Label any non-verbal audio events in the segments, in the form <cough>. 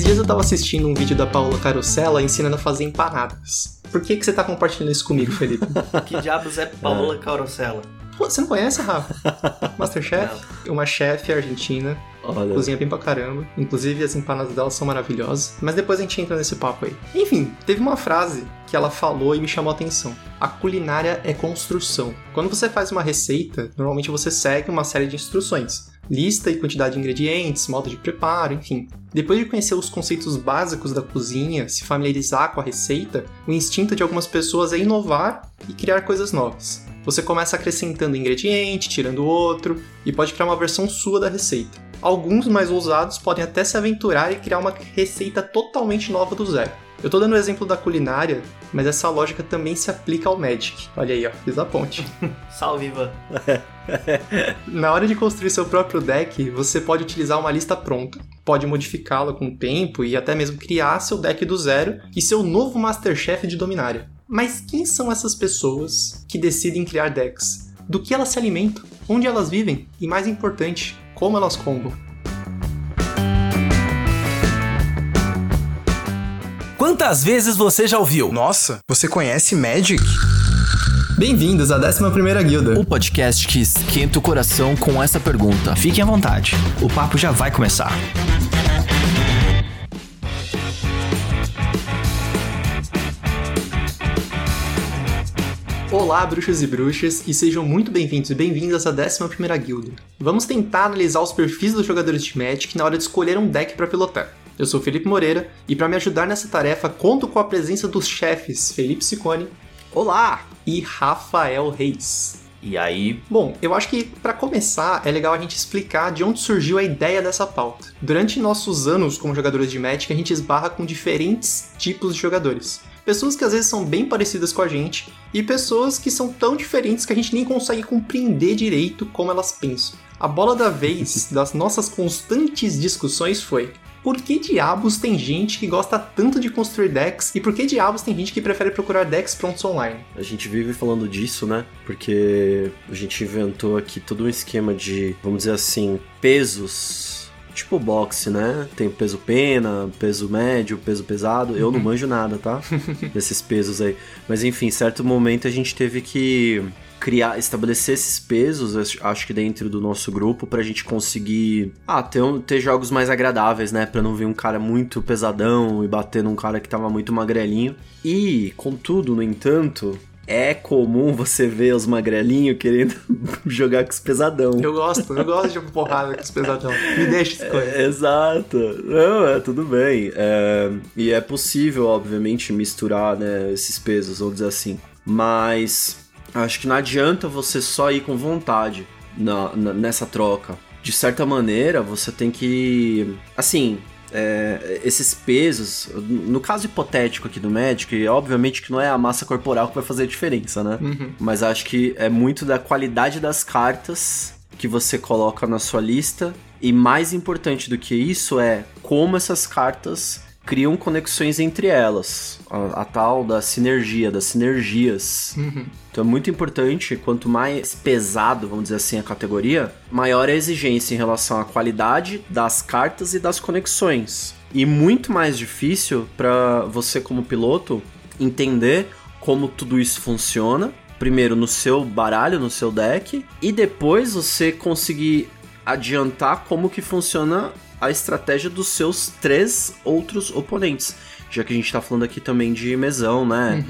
Esses dias eu tava assistindo um vídeo da Paula Carosella ensinando a fazer empanadas. Por que, que você tá compartilhando isso comigo, Felipe? <laughs> que diabos é Paola Carosella? Pô, você não conhece, Rafa? Masterchef? Uma chefe argentina. Olha. Cozinha bem pra caramba. Inclusive, as empanadas dela são maravilhosas. Mas depois a gente entra nesse papo aí. Enfim, teve uma frase que ela falou e me chamou a atenção. A culinária é construção. Quando você faz uma receita, normalmente você segue uma série de instruções. Lista e quantidade de ingredientes, modo de preparo, enfim. Depois de conhecer os conceitos básicos da cozinha, se familiarizar com a receita, o instinto de algumas pessoas é inovar e criar coisas novas. Você começa acrescentando ingrediente, tirando outro, e pode criar uma versão sua da receita. Alguns mais ousados podem até se aventurar e criar uma receita totalmente nova do zero. Eu tô dando o exemplo da culinária, mas essa lógica também se aplica ao Magic. Olha aí, ó, fiz a ponte. <laughs> Salve, Ivan. Na hora de construir seu próprio deck, você pode utilizar uma lista pronta, pode modificá-la com o tempo e até mesmo criar seu deck do zero e seu novo Masterchef de Dominária. Mas quem são essas pessoas que decidem criar decks? Do que elas se alimentam? Onde elas vivem? E mais importante, como elas combam? Quantas vezes você já ouviu? Nossa, você conhece Magic? Bem-vindos à 11ª Guilda. O podcast que esquenta o coração com essa pergunta. Fiquem à vontade, o papo já vai começar. Olá, bruxos e bruxas, e sejam muito bem-vindos e bem-vindas à 11ª Guilda. Vamos tentar analisar os perfis dos jogadores de Magic na hora de escolher um deck para pilotar. Eu sou Felipe Moreira, e para me ajudar nessa tarefa, conto com a presença dos chefes Felipe Sicone Olá! e Rafael Reis. E aí? Bom, eu acho que para começar é legal a gente explicar de onde surgiu a ideia dessa pauta. Durante nossos anos como jogadores de Magic, a gente esbarra com diferentes tipos de jogadores. Pessoas que às vezes são bem parecidas com a gente e pessoas que são tão diferentes que a gente nem consegue compreender direito como elas pensam. A bola da vez das nossas constantes discussões foi: por que diabos tem gente que gosta tanto de construir decks e por que diabos tem gente que prefere procurar decks prontos online? A gente vive falando disso, né? Porque a gente inventou aqui todo um esquema de, vamos dizer assim, pesos. Tipo boxe, né? Tem peso pena, peso médio, peso pesado. Eu não manjo nada, tá? <laughs> Desses pesos aí. Mas enfim, certo momento a gente teve que criar, estabelecer esses pesos, acho- que dentro do nosso grupo, pra gente conseguir ah, ter, um- ter jogos mais agradáveis, né? Pra não vir um cara muito pesadão e bater num cara que tava muito magrelinho. E, contudo, no entanto, é comum <laughs> você ver os magrelinhos querendo <laughs> jogar com os pesadão. Eu gosto, eu gosto de porrada com os pesadão. Me deixa escolher. É, Exato. Não, é tudo bem. É, e é possível, obviamente, misturar né, esses pesos, vamos dizer assim. Mas acho que não adianta você só ir com vontade na- na- nessa troca. De certa maneira, você tem que. Assim. é, esses pesos, no caso hipotético aqui do Magic, obviamente que não é a massa corporal que vai fazer a diferença, né? Uhum. Mas acho que é muito da qualidade das cartas que você coloca na sua lista. E mais importante do que isso é como essas cartas criam conexões entre elas. A, a tal da sinergia, das sinergias. Uhum. Então é muito importante, quanto mais pesado, vamos dizer assim, a categoria, maior é a exigência em relação à qualidade das cartas e das conexões. E muito mais difícil para você como piloto entender como tudo isso funciona. Primeiro no seu baralho, no seu deck, e depois você conseguir adiantar como que funciona a estratégia dos seus três outros oponentes. Já que a gente tá falando aqui também de mesão, né?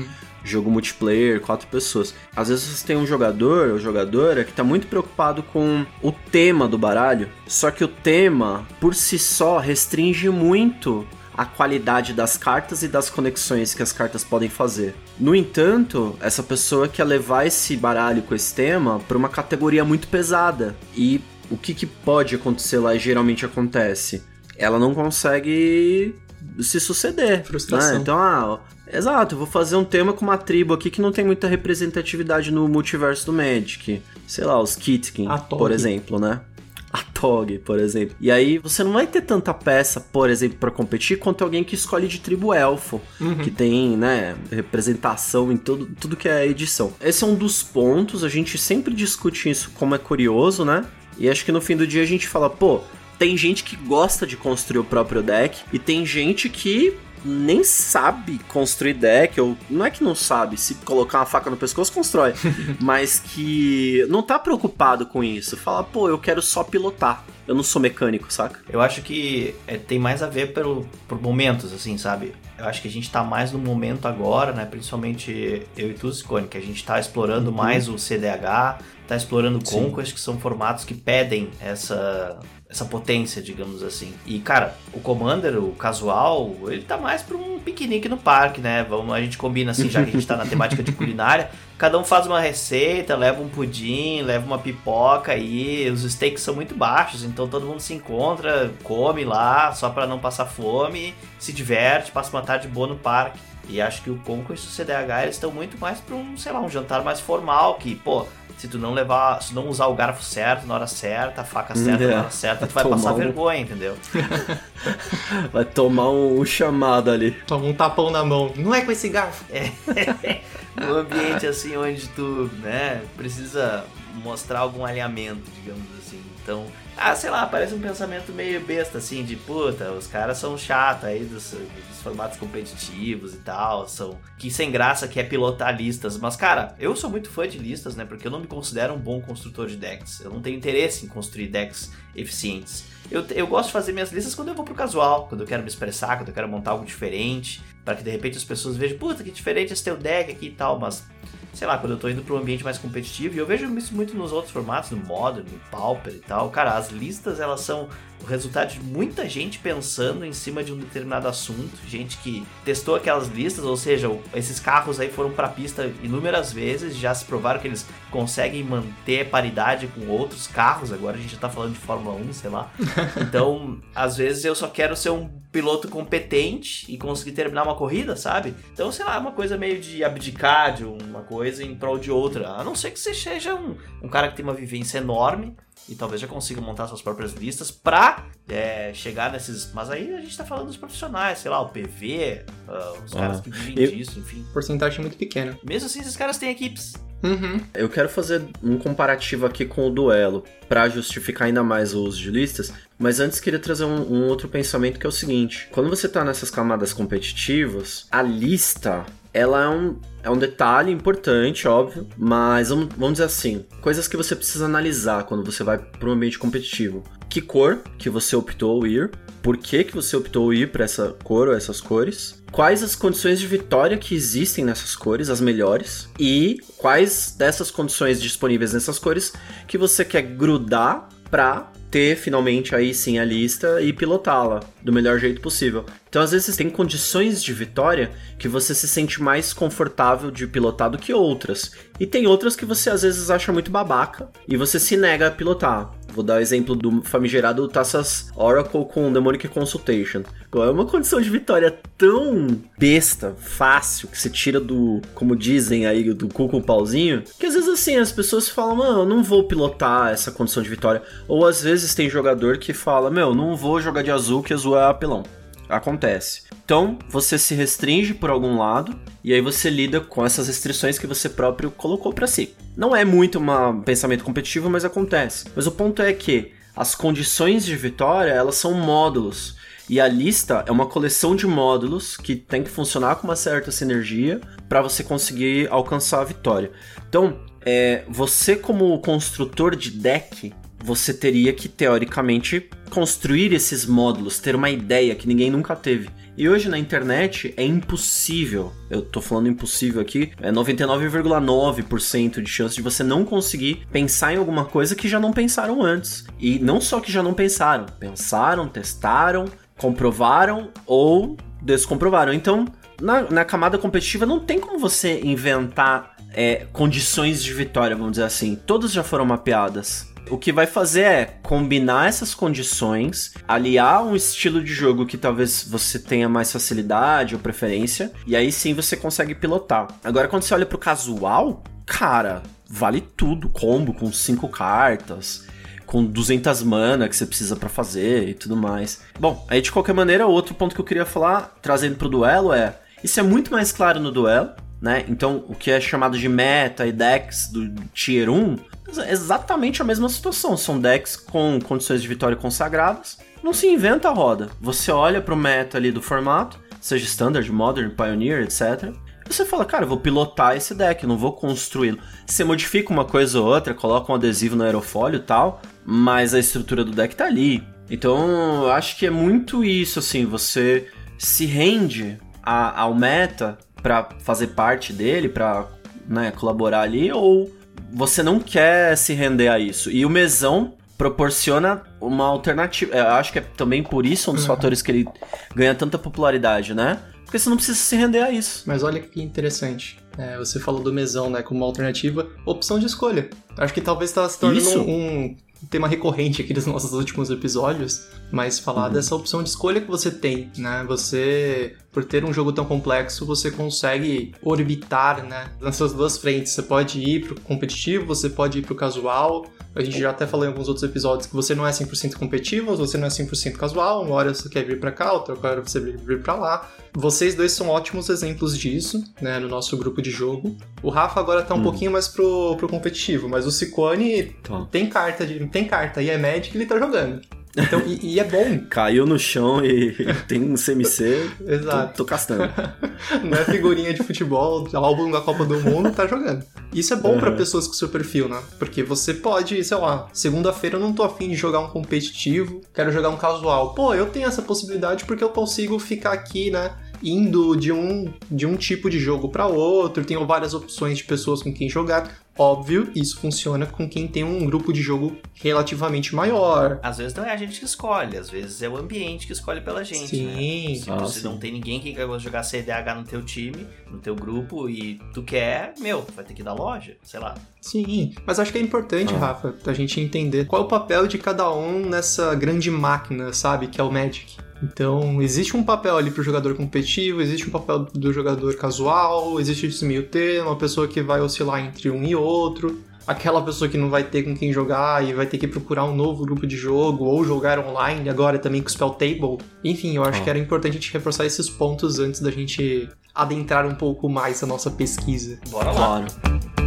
jogo multiplayer, quatro pessoas. Às vezes você tem um jogador ou jogadora que tá muito preocupado com o tema do baralho, só que o tema por si só restringe muito a qualidade das cartas e das conexões que as cartas podem fazer. No entanto, essa pessoa quer levar esse baralho com esse tema para uma categoria muito pesada. E o que, que pode acontecer lá e geralmente acontece? Ela não consegue se suceder. Frustração. né? Então, ah, exato, eu vou fazer um tema com uma tribo aqui que não tem muita representatividade no multiverso do Magic. Sei lá, os Kitkin, por exemplo, né? <laughs> A Tog, por exemplo. E aí você não vai ter tanta peça, por exemplo, pra competir quanto alguém que escolhe de tribo elfo, que tem, né, representação em tudo, tudo que é edição. Esse é um dos pontos, a gente sempre discute isso como é curioso, né? E acho que no fim do dia a gente fala, pô, tem gente que gosta de construir o próprio deck e tem gente que nem sabe construir deck, ou não é que não sabe, se colocar uma faca no pescoço, constrói, <laughs> mas que não tá preocupado com isso. Fala, pô, eu quero só pilotar. Eu não sou mecânico, saca? Eu acho que é, tem mais a ver pelo, por momentos, assim, sabe? Eu acho que a gente tá mais no momento agora, né? Principalmente eu e tu, Scone, que a gente tá explorando mais o CDH, tá explorando o. Conquest, que são formatos que pedem essa, essa potência, digamos assim. E, cara, o Commander, o casual, ele tá mais pra um piquenique no parque, né? Vamos, a gente combina assim, já que a gente tá na <laughs> temática de culinária. Cada um faz uma receita, leva um pudim, leva uma pipoca e os stakes são muito baixos, então todo mundo se encontra, come lá, só pra não passar fome, se diverte, passa uma tarde boa no parque. E acho que o Conquest e o CDH eles estão muito mais pra um, sei lá, um jantar mais formal, que, pô, se tu não levar, se não usar o garfo certo na hora certa, a faca certa É. na hora certa, tu vai Tomar passar um- vergonha, entendeu? <laughs> Vai tomar um, um chamado ali. Toma um tapão na mão. Não é com esse garfo. <laughs> um ambiente assim onde tu, né, precisa mostrar algum alinhamento, digamos assim. Então, ah, sei lá, parece um pensamento meio besta assim, de puta, os caras são chatos aí dos, dos formatos competitivos e tal, são que sem graça que é pilotar listas, mas cara, eu sou muito fã de listas, né, porque eu não me considero um bom construtor de decks. Eu não tenho interesse em construir decks eficientes. Eu, eu gosto de fazer minhas listas quando eu vou pro casual, quando eu quero me expressar, quando eu quero montar algo diferente, para que de repente as pessoas vejam, puta, que diferente esse teu deck aqui e tal, mas sei lá, quando eu tô indo pra um ambiente mais competitivo, e eu vejo isso muito nos outros formatos, no Modern, no Pauper e tal, cara, as listas elas são o resultado de muita gente pensando em cima de um determinado assunto, gente que testou aquelas listas, ou seja, esses carros aí foram pra pista inúmeras vezes, já se provaram que eles conseguem manter paridade com outros carros, agora a gente já tá falando de Fórmula 1, sei lá. <laughs> Então, às vezes eu só quero ser um piloto competente e conseguir terminar uma corrida, sabe? Então, sei lá, é uma coisa meio de abdicar de uma coisa em prol de outra. A não ser que você seja um, um cara que tem uma vivência enorme e talvez já consiga montar suas próprias listas pra é, chegar nesses. Mas aí a gente tá falando dos profissionais, sei lá, o PV, ah, os caras Ah, que vivem eu- disso, enfim. Porcentagem muito pequena. Mesmo assim, esses caras têm equipes. Uhum. Eu quero fazer um comparativo aqui com o duelo, pra justificar ainda mais o uso de listas, mas antes queria trazer um, um outro pensamento que é o seguinte: quando você tá nessas camadas competitivas, a lista ela é um, é um detalhe importante, óbvio, mas vamos, vamos dizer assim, coisas que você precisa analisar quando você vai para um ambiente competitivo. Que cor que você optou ir? Por que, que você optou ir para essa cor ou essas cores? Quais as condições de vitória que existem nessas cores, as melhores? E quais dessas condições disponíveis nessas cores que você quer grudar pra ter finalmente aí sim a lista e pilotá-la do melhor jeito possível. Então, às vezes, tem condições de vitória que você se sente mais confortável de pilotar do que outras. E tem outras que você às vezes acha muito babaca e você se nega a pilotar. Vou dar o exemplo do famigerado Taças Oracle com Demonic Consultation. É uma condição de vitória tão besta, fácil, que você tira do, como dizem aí, do cu com o pauzinho, que às vezes assim as pessoas falam, mano, eu não vou pilotar essa condição de vitória. Ou às vezes tem jogador que fala, meu, não vou jogar de azul que azul é apelão. Acontece. Então, você se restringe por algum lado e aí você lida com essas restrições que você próprio colocou pra si. Não é muito um pensamento competitivo, mas acontece. Mas o ponto é que as condições de vitória, elas são módulos. E a lista é uma coleção de módulos que tem que funcionar com uma certa sinergia para você conseguir alcançar a vitória. Então, é, você como construtor de deck, você teria que teoricamente construir esses módulos, ter uma ideia que ninguém nunca teve. E hoje na internet é impossível, eu tô falando impossível aqui, é 99,9% de chance de você não conseguir pensar em alguma coisa que já não pensaram antes. E não só que já não pensaram, pensaram, testaram, comprovaram ou descomprovaram. Então, na, na camada competitiva não tem como você inventar é, condições de vitória, vamos dizer assim. Todas já foram mapeadas. O que vai fazer é combinar essas condições, aliar um estilo de jogo que talvez você tenha mais facilidade ou preferência, e aí sim você consegue pilotar. Agora, quando você olha pro casual, cara, vale tudo. Combo com cinco cartas, com 200 mana que você precisa pra fazer e tudo mais. Bom, aí de qualquer maneira, outro ponto que eu queria falar, trazendo pro duelo é: isso é muito mais claro no duelo. Né? Então, o que é chamado de meta e decks do Tier 1 é exatamente a mesma situação. São decks com condições de vitória consagradas. Não se inventa a roda. Você olha pro meta ali do formato, seja Standard, Modern, Pioneer, etc. Você fala, cara, vou pilotar esse deck, não vou construí-lo. Você modifica uma coisa ou outra, coloca um adesivo no aerofólio e tal, mas a estrutura do deck tá ali. Então, eu acho que é muito isso, assim, você se rende a, ao meta para fazer parte dele, para né, colaborar ali, ou você não quer se render a isso. E o mesão proporciona uma alternativa. Eu acho que é também por isso um dos uhum. fatores que ele ganha tanta popularidade, né? Porque você não precisa se render a isso. Mas olha que interessante. É, você falou do mesão, né, como uma alternativa, opção de escolha. Acho que talvez está se tornando um, tema recorrente aqui dos nossos últimos episódios, mas falar uhum. dessa opção de escolha que você tem, né? Você, por ter um jogo tão complexo, você consegue orbitar, né, nessas duas frentes. Você pode ir pro competitivo, você pode ir pro casual. A gente já até falou em alguns outros episódios que você não é 100% competitivo, você não é 100% casual, uma hora você quer vir para cá, outra hora você quer vir para lá. Vocês dois são ótimos exemplos disso, né, no nosso grupo de jogo. O Rafa agora tá um hum. pouquinho mais pro, pro competitivo, mas o Ciccone tá. tem carta, de, tem carta e é médico e ele tá jogando. Então, e, e, é bom. Caiu no chão e tem um CMC. Exato. Tô, tô castando. <laughs> Não é figurinha de futebol, álbum da Copa do Mundo, tá jogando. Isso é bom uhum. para pessoas com seu perfil, né? Porque você pode, sei lá, segunda-feira eu não tô afim de jogar um competitivo, quero jogar um casual. Pô, eu tenho essa possibilidade porque eu consigo ficar aqui, né? indo de um, de um tipo de jogo para outro, tenho várias opções de pessoas com quem jogar. Óbvio, isso funciona com quem tem um grupo de jogo relativamente maior. Às vezes não é a gente que escolhe, às vezes é o ambiente que escolhe pela gente. Sim. Né? Se você não tem ninguém que quer jogar CDH no teu time, no teu grupo, e tu quer, meu, vai ter que ir da loja, sei lá. Sim, mas acho que é importante, ah. Rafa, a gente entender qual é o papel de cada um nessa grande máquina, sabe, que é o Magic. Então, existe um papel ali pro jogador competitivo, existe um papel do jogador casual, existe esse meio termo, uma pessoa que vai oscilar entre um e outro, aquela pessoa que não vai ter com quem jogar e vai ter que procurar um novo grupo de jogo, ou jogar online agora também com o Spell Table. Enfim, eu acho ah. que era importante a gente reforçar esses pontos antes da gente adentrar um pouco mais a nossa pesquisa. Bora lá! Claro.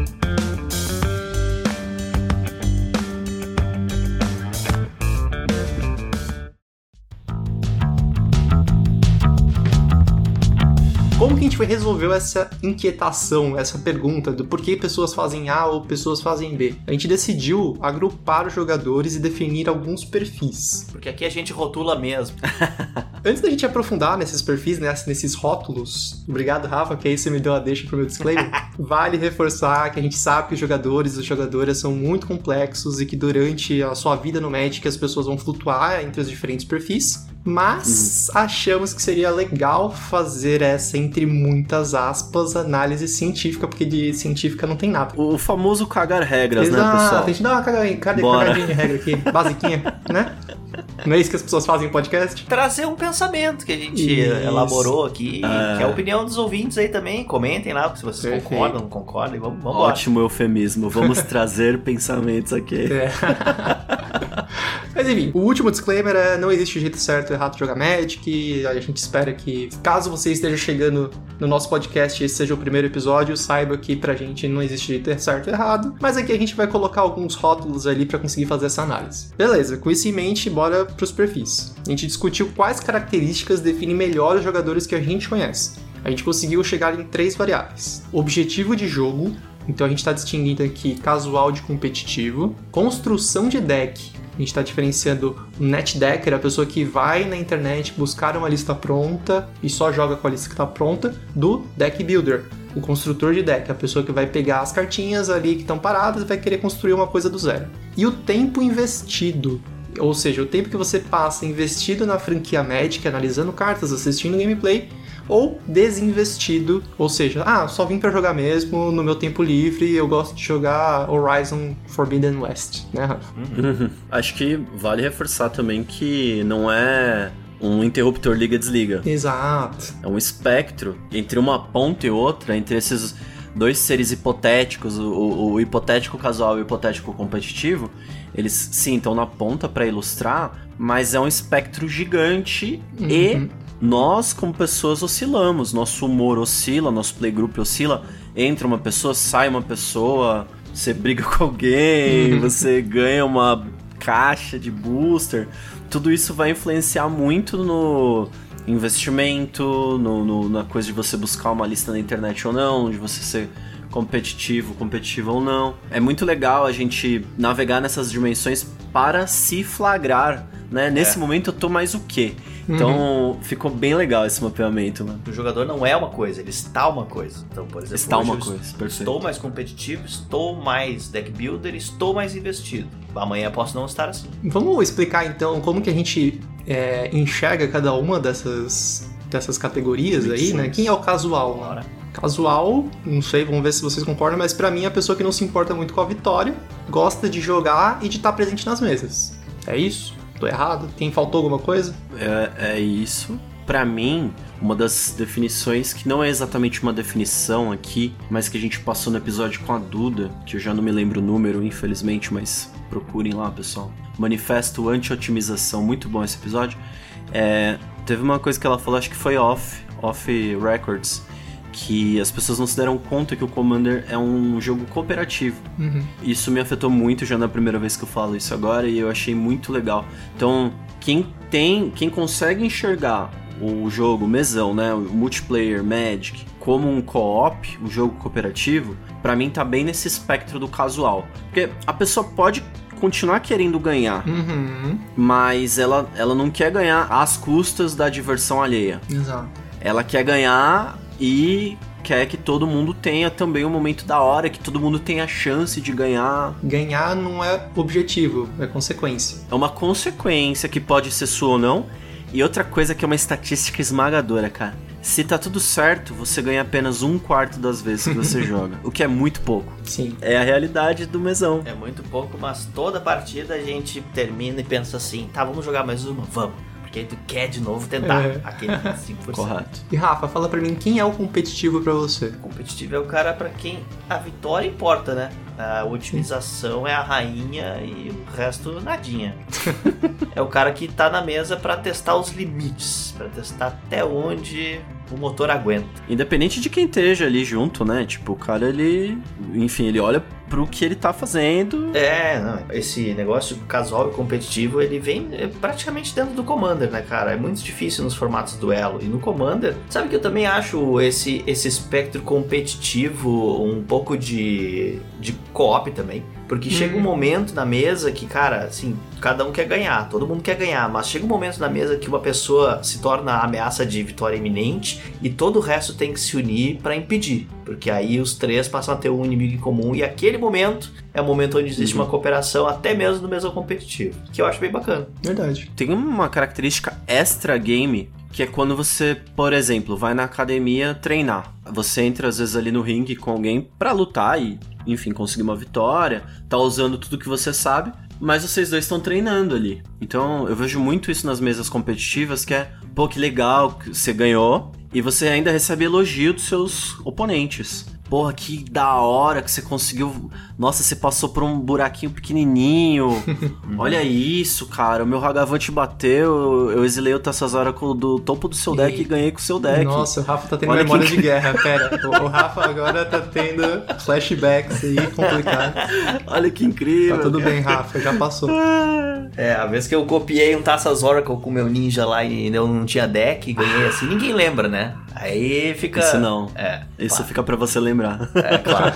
Como que a gente resolveu essa inquietação, essa pergunta do porquê pessoas fazem A ou pessoas fazem B? A gente decidiu agrupar os jogadores e definir alguns perfis. Porque aqui a gente rotula mesmo. <laughs> Antes da gente aprofundar nesses perfis, né, nesses rótulos, obrigado, Rafa, que aí você me deu a deixa pro meu disclaimer. <laughs> vale reforçar que a gente sabe que os jogadores e as jogadoras são muito complexos e que durante a sua vida no Magic as pessoas vão flutuar entre os diferentes perfis mas uhum. achamos que seria legal fazer essa, entre muitas aspas, análise científica, porque de científica não tem nada. O famoso cagar regras, né, Exato. né, pessoal? A gente dá uma cagadinha, cagadinha de regra aqui, <laughs> basiquinha, né? Não é isso que as pessoas fazem em podcast? Trazer um pensamento que a gente isso. elaborou aqui, é. que é a opinião dos ouvintes aí também. Comentem lá se vocês Perfeito. concordam, não concordam, e vamos, vamos Ótimo eufemismo, vamos <laughs> trazer pensamentos aqui. É. <laughs> Mas enfim, o último disclaimer é não existe jeito certo ou errado de jogar Magic. A gente espera que, caso você esteja chegando no nosso podcast e esse seja o primeiro episódio, saiba que pra gente não existe jeito certo ou errado. Mas aqui a gente vai colocar alguns rótulos ali para conseguir fazer essa análise. Beleza, com isso em mente, bora pros perfis. A gente discutiu quais características definem melhor os jogadores que a gente conhece. A gente conseguiu chegar em três variáveis: objetivo de jogo, então a gente está distinguindo aqui casual de competitivo, construção de deck, a gente está diferenciando o netdecker, a pessoa que vai na internet buscar uma lista pronta e só joga com a lista que está pronta, do deck builder, o construtor de deck, a pessoa que vai pegar as cartinhas ali que estão paradas e vai querer construir uma coisa do zero. E o tempo investido, ou seja, o tempo que você passa investido na franquia Magic, analisando cartas, assistindo gameplay ou desinvestido, ou seja, ah, só vim para jogar mesmo no meu tempo livre, eu gosto de jogar Horizon Forbidden West, né, Rafa? Uhum. <laughs> Acho que vale reforçar também que não é um interruptor liga-desliga. Exato. É um espectro entre uma ponta e outra, entre esses dois seres hipotéticos, o, o, o hipotético casual e o hipotético competitivo, eles sim estão na ponta para ilustrar, mas é um espectro gigante uhum. e nós, como pessoas, oscilamos. Nosso humor oscila, nosso playgroup oscila. Entra uma pessoa, sai uma pessoa, você briga <laughs> com alguém, você ganha uma caixa de booster. Tudo isso vai influenciar muito no investimento, no, no- na coisa de você buscar uma lista na internet ou não, de você ser competitivo, competitivo ou não. É muito legal a gente navegar nessas dimensões para se flagrar, né? Nesse momento eu tô mais o quê? Então ficou bem legal esse mapeamento, mano. O jogador não é uma coisa, ele está uma coisa. Então, por exemplo, Está uma eu coisa, perfeito. Estou mais competitivo, estou mais deck builder, estou mais investido. Amanhã posso não estar assim. Vamos explicar então como que a gente é, enxerga cada uma dessas, dessas categorias aí, né? Quem é o casual? né? Bora. Casual, não sei, vamos ver se vocês concordam, mas pra mim é a pessoa que não se importa muito com a vitória, gosta de jogar e de estar presente nas mesas. É isso? Tô errado? Tem faltou alguma coisa? É, é isso. Pra mim, uma das definições que não é exatamente uma definição aqui, mas que a gente passou no episódio com a Duda, que eu já não me lembro o número, infelizmente, mas procurem lá, pessoal. Manifesto Anti-Otimização, muito bom esse episódio. É, teve uma coisa que ela falou, acho que foi off, off records, que as pessoas não se deram conta que o Commander é um jogo cooperativo. Isso me afetou muito já na primeira vez que eu falo isso agora e eu achei muito legal. Então, quem tem, quem consegue enxergar o jogo mesão, né, o multiplayer Magic como um co-op, um jogo cooperativo, pra mim tá bem nesse espectro do casual. Porque a pessoa pode continuar querendo ganhar, Uhum, mas ela, ela não quer ganhar às custas da diversão alheia. exato. Ela quer ganhar e quer que todo mundo tenha também um momento da hora, que todo mundo tenha a chance de ganhar. Ganhar não é objetivo, é consequência. É uma consequência que pode ser sua ou não. E outra coisa que é uma estatística esmagadora, cara. Se tá tudo certo, você ganha apenas um quarto das vezes que você <laughs> joga. O que é muito pouco. Sim. É a realidade do mesão. É muito pouco, mas toda partida a gente termina e pensa assim, tá, vamos jogar mais uma? Vamos. Porque tu quer de novo tentar É. aquele 5%. Correto. E Rafa, fala pra mim, quem é o competitivo pra você? competitivo é o cara pra quem a vitória importa, né? A otimização é a rainha e o resto nadinha. <laughs> é o cara que tá na mesa pra testar os limites, pra testar até onde o motor aguenta. Independente de quem esteja ali junto, né? Tipo, o cara, ele. Enfim, ele olha pro que ele tá fazendo. É, não, esse negócio casual e competitivo, ele vem é, praticamente dentro do Commander, né, cara? É muito difícil nos formatos duelo. E no Commander, sabe que eu também acho esse, esse espectro competitivo um pouco de, de co-op também. Porque chega um momento na mesa que, cara, assim, cada um quer ganhar, todo mundo quer ganhar, mas chega um momento na mesa que uma pessoa se torna a ameaça de vitória iminente e todo o resto tem que se unir pra impedir. Porque aí os três passam a ter um inimigo em comum e aquele momento é o momento onde existe uma cooperação, até mesmo no mesmo competitivo. Que eu acho bem bacana. Verdade. Tem uma característica extra game que é quando você, por exemplo, vai na academia treinar. Você entra às vezes ali no ringue com alguém pra lutar e, enfim, conseguir uma vitória, tá usando tudo que você sabe, mas vocês dois estão treinando ali. Então, eu vejo muito isso nas mesas competitivas, que é, pô, que legal que você ganhou e você ainda recebe elogio dos seus oponentes. Porra, que da hora que você conseguiu. Nossa, você passou por um buraquinho pequenininho. <laughs> Olha isso, cara. O meu Hagavante bateu. Eu exilei o Tassas Oracle do topo do seu deck e, ganhei com o seu deck. Nossa, o Rafa tá tendo Olha memória que de guerra, pera. O, o Rafa agora tá tendo flashbacks aí complicado. <laughs> Olha que incrível. Tá tudo bem, Rafa, já passou. <laughs> É, a vez que eu copiei um Taças Oracle com meu ninja lá e eu não tinha deck e ganhei assim, ninguém lembra, né? Aí fica. Isso não. É. Isso claro. fica pra você lembrar. É, claro.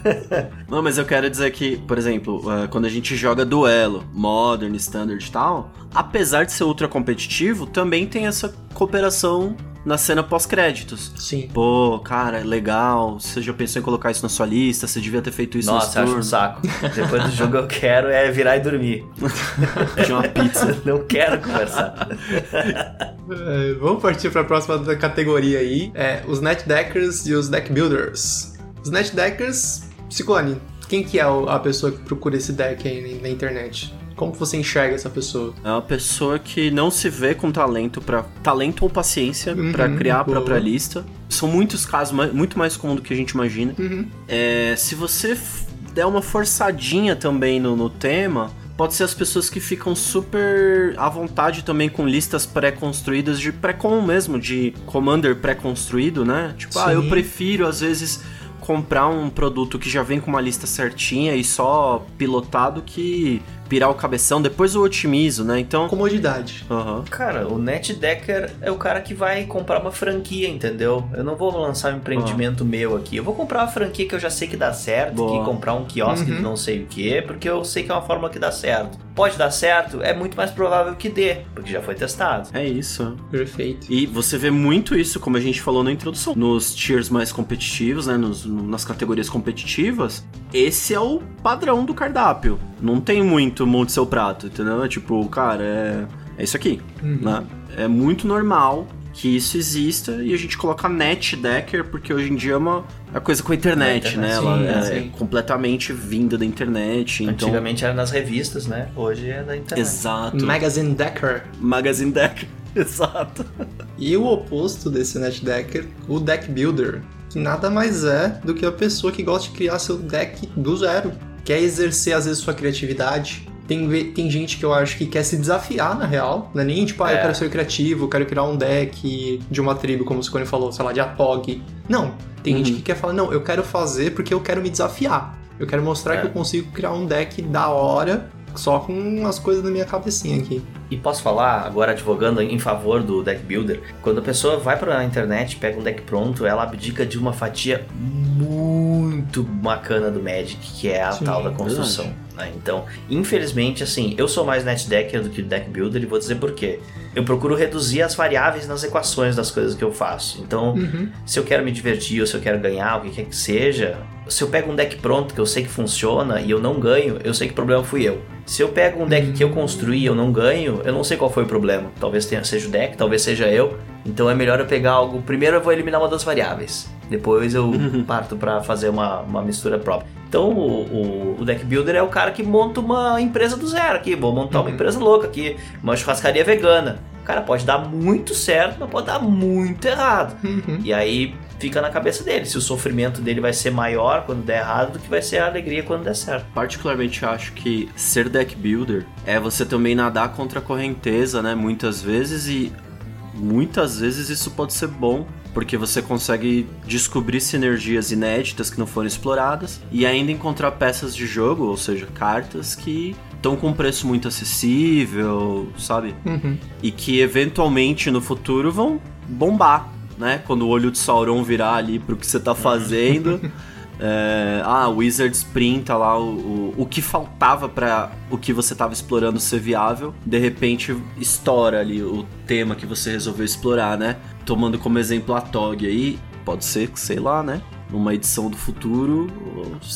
<laughs> Não, mas eu quero dizer que, por exemplo, eh, quando a gente joga duelo, Modern, Standard e tal, apesar de ser ultra competitivo, também tem essa cooperação na cena pós-créditos. Sim. Pô, cara, legal. Você já pensou em colocar isso na sua lista? Você devia ter feito isso Nossa, eu acho um saco. Depois do jogo eu quero é virar e dormir. <laughs> Tinha uma pizza. <laughs> Não quero conversar. É, vamos partir pra próxima da categoria aí. É, os netdeckers e os deck builders. Os netdeckers, Ciclone, quem que é a pessoa que procura esse deck aí na internet? Como você enxerga essa pessoa? É uma pessoa que não se vê com talento para talento ou paciência Uhum, pra criar a boa. própria lista. São muitos casos, muito mais comum do que a gente imagina. Uhum. É, se você der uma forçadinha também no, no tema, pode ser as pessoas que ficam super à vontade também com listas pré-construídas de pré-com mesmo, de commander pré-construído, né? Tipo, ah, eu Sim. prefiro às vezes comprar um produto que já vem com uma lista certinha e só pilotado que pirar o cabeção, depois eu otimizo, né? Então, Comodidade. Aham. Cara, o NetDecker é o cara que vai comprar uma franquia, entendeu? Eu não vou lançar um empreendimento meu aqui. Eu vou comprar uma franquia que eu já sei que dá certo, Boa. que comprar um quiosque Uhum. de não sei o que, porque eu sei que é uma fórmula que dá certo. Pode dar certo? É muito mais provável que dê, porque já foi testado. É isso. Perfeito. E você vê muito isso, como a gente falou na introdução, nos tiers mais competitivos, né? Nos- no- nas categorias competitivas. Esse é o padrão do cardápio. Não tem muito monte seu prato, entendeu? É tipo, cara, é, é isso aqui, né? É muito normal que isso exista e a gente coloca net decker porque hoje em dia é uma é coisa com a internet, né? internet, Ela sim, é sim. completamente vinda da internet, então Antigamente era nas revistas, né? Hoje é da internet. exato. Magazine Decker. Magazine Decker. <laughs> Exato. E o oposto desse NetDecker, o Deck Builder, que nada mais é do que a pessoa que gosta de criar seu deck do zero. Quer exercer, às vezes, sua criatividade. Tem, tem gente que eu acho que quer se desafiar, na real. Não é nem tipo, ah, eu É. quero ser criativo, eu quero criar um deck de uma tribo, como o Scone falou, sei lá, de Atog. Não. Tem gente Uhum. que quer falar, não, eu quero fazer porque eu quero me desafiar. Eu quero mostrar É. que eu consigo criar um deck da hora, só com as coisas na minha cabecinha aqui. E posso falar, agora advogando em favor do deck builder, quando a pessoa vai pra internet, pega um deck pronto, ela abdica de uma fatia muito bacana do Magic, que é a Sim, tal da construção. Né? Então, infelizmente, assim, eu sou mais net decker do que deck builder e vou dizer por quê. Eu procuro reduzir as variáveis nas equações das coisas que eu faço. Então, Uhum. se eu quero me divertir ou se eu quero ganhar, o que quer que seja, se eu pego um deck pronto que eu sei que funciona e eu não ganho, eu sei que o problema fui eu. Se eu pego um deck que eu construí e eu não ganho, eu não sei qual foi o problema. Talvez tenha, seja o deck, talvez seja eu. Então é melhor eu pegar algo. Primeiro eu vou eliminar uma das variáveis. Depois eu parto pra fazer uma, uma mistura própria. Então o, o- o deck builder é o cara que monta uma empresa do zero aqui. Vou montar uma empresa louca aqui, uma churrascaria vegana. Cara, pode dar muito certo, mas pode dar muito errado. Uhum. E aí fica na cabeça dele se o sofrimento dele vai ser maior quando der errado do que vai ser a alegria quando der certo. Particularmente acho que ser deck builder é você também nadar contra a correnteza, né? Muitas vezes e muitas vezes isso pode ser bom porque você consegue descobrir sinergias inéditas que não foram exploradas e ainda encontrar peças de jogo, ou seja, cartas que estão com um preço muito acessível, sabe? Uhum. E que eventualmente no futuro vão bombar, né? Quando o olho de Sauron virar ali pro que você tá fazendo. <laughs> É, ah, o Wizards printa lá o, o, o que faltava para o que você tava explorando ser viável. De repente estoura ali o tema que você resolveu explorar, né? Tomando como exemplo a Tog aí, pode ser que, sei lá, né? Numa edição do futuro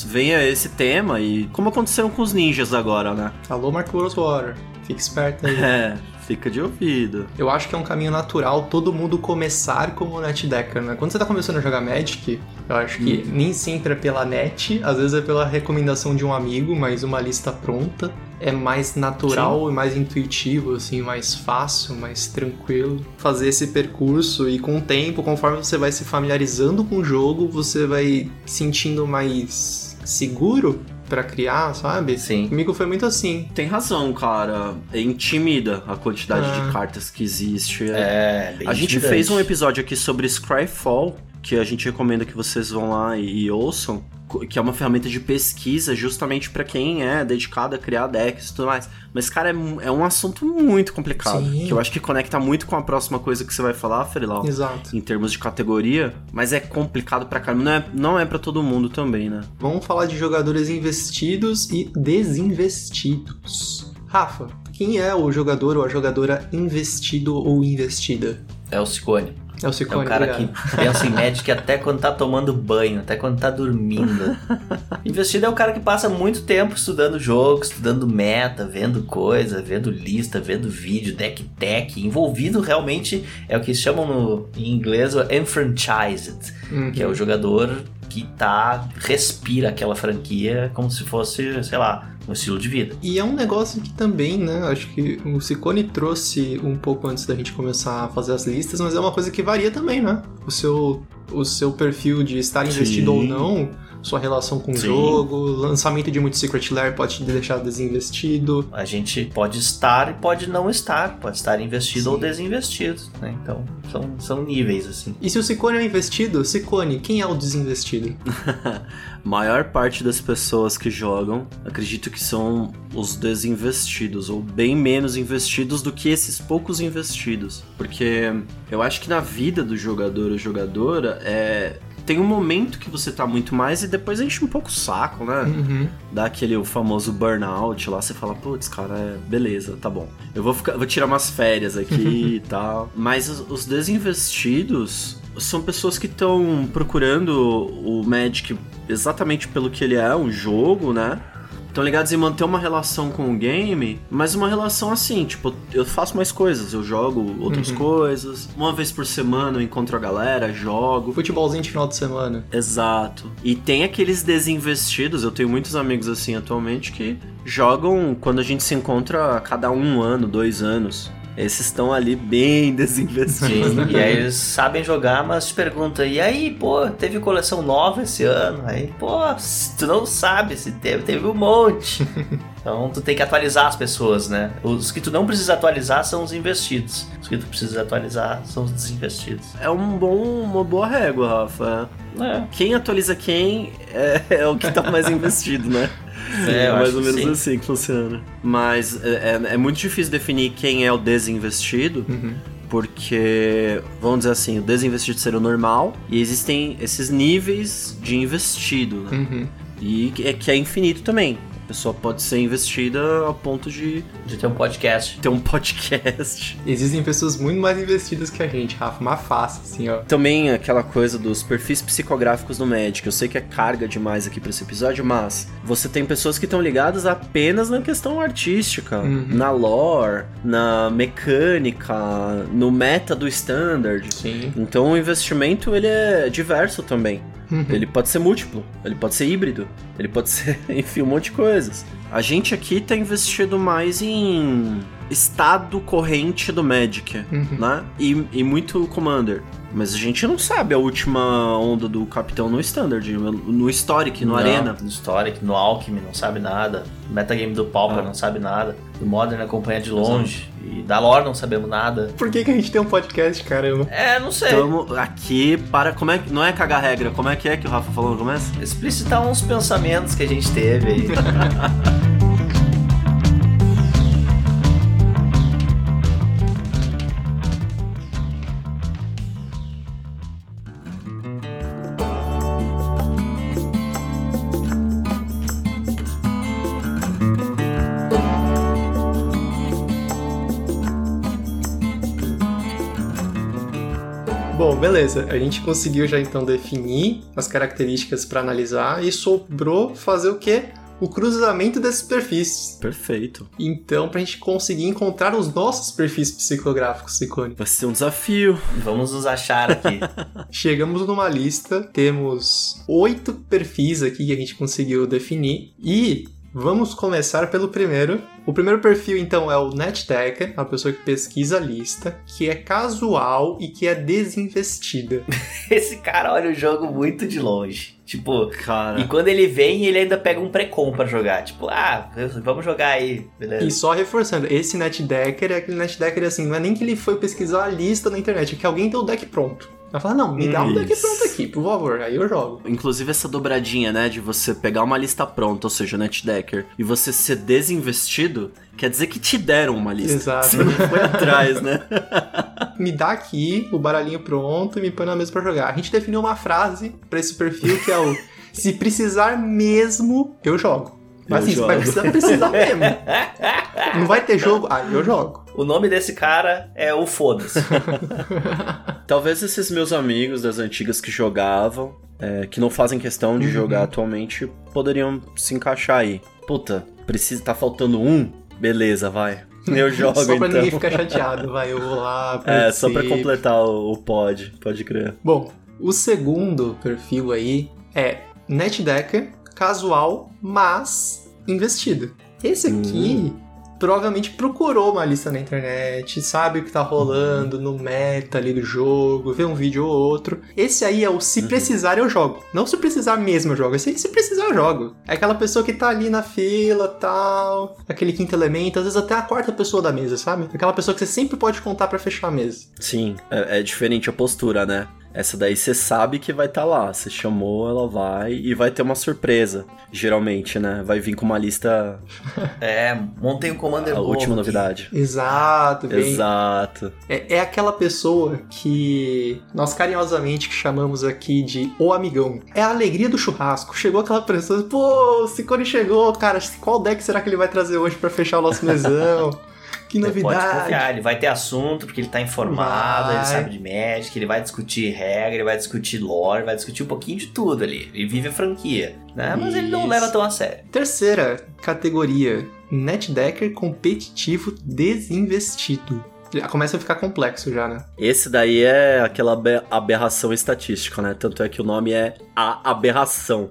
venha esse tema e como aconteceram com os ninjas agora, né? Alô, Marco Rosewater. Fique esperto aí. <laughs> É, fica de ouvido. Eu acho que é um caminho natural todo mundo começar como netdecker, né? Quando você tá começando a jogar Magic, eu acho que nem sempre é pela net, às vezes é pela recomendação de um amigo, mas uma lista pronta é mais natural e mais intuitivo, assim, mais fácil, mais tranquilo fazer esse percurso e com o tempo, conforme você vai se familiarizando com o jogo, você vai sentindo mais seguro pra criar, sabe? Sim. Comigo foi muito assim. Tem razão, cara. É intimida a quantidade Ah. de cartas que existe. É, bem a gente fez um episódio aqui sobre Scryfall, que a gente recomenda que vocês vão lá e, e ouçam, que é uma ferramenta de pesquisa justamente pra quem é dedicado a criar decks e tudo mais. Mas, cara, é, é um assunto muito complicado, Sim. que eu acho que conecta muito com a próxima coisa que você vai falar, Ferilau. Exato. Em termos de categoria, mas é complicado pra caramba. Não é, não é pra todo mundo também, né? Vamos falar de jogadores investidos e desinvestidos. Rafa, quem é o jogador ou a jogadora investido ou investida? É o Ciccone. É o É o cara obrigado. que pensa em Magic até quando tá tomando banho, até quando tá dormindo. <laughs> Investido é o cara que passa muito tempo estudando jogo, estudando meta, vendo coisa, vendo lista, vendo vídeo, deck tech, envolvido realmente é o que chamam no, em inglês o enfranchised, Uhum. que é o jogador que tá respira aquela franquia como se fosse, sei lá, um estilo de vida. E é um negócio que também, né? Acho que o Ciccone trouxe um pouco antes da gente começar a fazer as listas, mas é uma coisa que varia também, né? O seu, o seu perfil de estar investido Sim. ou não sua relação com o Sim. jogo, lançamento de muito Secret Lair pode te deixar desinvestido. A gente pode estar e pode não estar, pode estar investido Sim. ou desinvestido, né? Então, são, são níveis, assim. E se o Ciccone é o investido, Ciccone, quem é o desinvestido? <laughs> Maior parte das pessoas que jogam, acredito que são os desinvestidos, ou bem menos investidos do que esses poucos investidos. Porque eu acho que na vida do jogador ou jogadora é. Tem um momento que você tá muito mais e depois enche um pouco o saco, né? Uhum. Dá aquele o famoso burnout lá, você fala, putz, cara, é, beleza, tá bom. Eu vou ficar, vou tirar umas férias aqui <laughs> e tal. Mas os, os desinvestidos são pessoas que estão procurando o Magic exatamente pelo que ele é, um jogo, né? Estão ligados em manter uma relação com o game, mas uma relação assim, tipo, eu faço mais coisas, eu jogo outras Uhum. coisas. Uma vez por semana eu encontro a galera, jogo. Futebolzinho de final de semana. Exato. E tem aqueles desinvestidos, eu tenho muitos amigos assim atualmente que jogam quando a gente se encontra a cada um ano, dois anos. Esses estão ali bem <laughs> desinvestidos. E aí eles sabem jogar, mas te perguntam, e aí, pô, teve coleção nova esse ano? Aí, pô, tu não sabe se teve, teve um monte. <laughs> Então tu tem que atualizar as pessoas, né? Os que tu não precisa atualizar são os investidos. Os que tu precisa atualizar são os desinvestidos. É um bom, uma boa régua, Rafa. É, Quem atualiza quem é, é o que tá mais investido, né? <laughs> É, eu mais ou menos sim. assim que funciona. Mas é, é- é muito difícil definir quem é o desinvestido, Uhum. porque, vamos dizer assim, o desinvestido seria o normal, e existem esses níveis de investido, né? Uhum. E que é, que é infinito também. A pessoa pode ser investida ao ponto de de ter um podcast. ter um podcast. <laughs> Existem pessoas muito mais investidas que a gente, Rafa. Uma face, assim, ó. Também aquela coisa dos perfis psicográficos do Magic. Eu sei que é carga demais aqui pra esse episódio, mas você tem pessoas que estão ligadas apenas na questão artística, Uhum. na lore, na mecânica, no meta do standard. Sim. Então o investimento ele é diverso também. Uhum. Ele pode ser múltiplo, ele pode ser híbrido, ele pode ser, <laughs> enfim, um monte de coisas. A gente aqui tá investido mais em estado corrente do Magic, Uhum. né? E, e muito Commander. Mas a gente não sabe a última onda do Capitão no Standard, no Historic, no Não, Arena. No Historic, no Alchemy, não sabe nada. No metagame do Pauper, Ah. não sabe nada. Do Modern acompanha de longe. E da lore não sabemos nada. Por que, que a gente tem um podcast, caramba? É, não sei. Estamos aqui para. Como é que. Não é cagar regra, como é que é que o Rafa falou no começo? Explicitar uns pensamentos que a gente teve aí. <laughs> beleza. A gente conseguiu já então definir as características para analisar e sobrou fazer o quê? O cruzamento desses perfis. Perfeito. Então, pra gente conseguir encontrar os nossos perfis psicográficos, Ciclone. Vai ser um desafio. Vamos nos achar aqui. <laughs> Chegamos numa lista, temos oito perfis aqui que a gente conseguiu definir e vamos começar pelo primeiro. O primeiro perfil então é o NetDecker, a pessoa que pesquisa a lista, que é casual e que é desinvestida. <laughs> Esse cara olha o jogo muito de longe. Tipo, Cara. e quando ele vem, ele ainda pega um pré-com pra jogar. Tipo, ah, vamos jogar aí, beleza. E só reforçando, esse NetDecker é aquele NetDecker assim, não é nem que ele foi pesquisar a lista na internet, é que alguém tem o deck pronto. Vai falar, não, me dá um deck pronto aqui, por favor, aí eu jogo. Inclusive essa dobradinha, né, de você pegar uma lista pronta, ou seja, NetDecker, e você ser desinvestido, quer dizer que te deram uma lista. Exato. Você não foi atrás, né? <laughs> me dá aqui o baralhinho pronto e me põe na mesa pra jogar. A gente definiu uma frase pra esse perfil que é o <laughs> se precisar mesmo, eu jogo. Mas Eu assim, vai precisar, precisar mesmo. <laughs> Não vai ter jogo? Ah, eu jogo. O nome desse cara é o Foda-se. <laughs> <laughs> Talvez esses meus amigos das antigas que jogavam, é, que não fazem questão de Uhum. jogar atualmente, poderiam se encaixar aí. Puta, precisa, tá faltando um? Beleza, vai. Eu <laughs> jogo só pra então. ninguém ficar chateado, vai, eu vou lá. É, só pra completar o, o pod, pode crer. Bom, o segundo perfil aí é NetDecker, casual, mas investido. Esse aqui provavelmente procurou uma lista na internet, sabe o que tá rolando no meta ali do jogo, vê um vídeo ou outro. Esse aí é o se precisar eu jogo. Não se precisar mesmo eu jogo. Esse aí se precisar eu jogo. É aquela pessoa que tá ali na fila tal, aquele quinto elemento, às vezes até a quarta pessoa da mesa, sabe? Aquela pessoa que você sempre pode contar pra fechar a mesa. Sim, é, é diferente a postura, né? Essa daí você sabe que vai estar tá lá. Você chamou, ela vai e vai ter uma surpresa. Geralmente, né? Vai vir com uma lista. <laughs> É, montei um Commander a novo última aqui. novidade. Exato, bem. Exato. É, é aquela pessoa que nós carinhosamente chamamos aqui de o amigão. É a alegria do churrasco. Chegou aquela pessoa, pô, o Ciccone chegou, cara, qual deck será que ele vai trazer hoje pra fechar o nosso <laughs> mesão? Que Você Pode novidade. confiar, ele vai ter assunto, porque ele tá informado, Vai. ele sabe de Magic, ele vai discutir regra, ele vai discutir lore, vai discutir um pouquinho de tudo ali. Ele vive a franquia, né? Mas ele não Isso. leva tão a sério. Terceira categoria: netdecker competitivo desinvestido. Já começa a ficar complexo já, né? Esse daí é aquela abe- aberração estatística, né? Tanto é que o nome é A Aberração.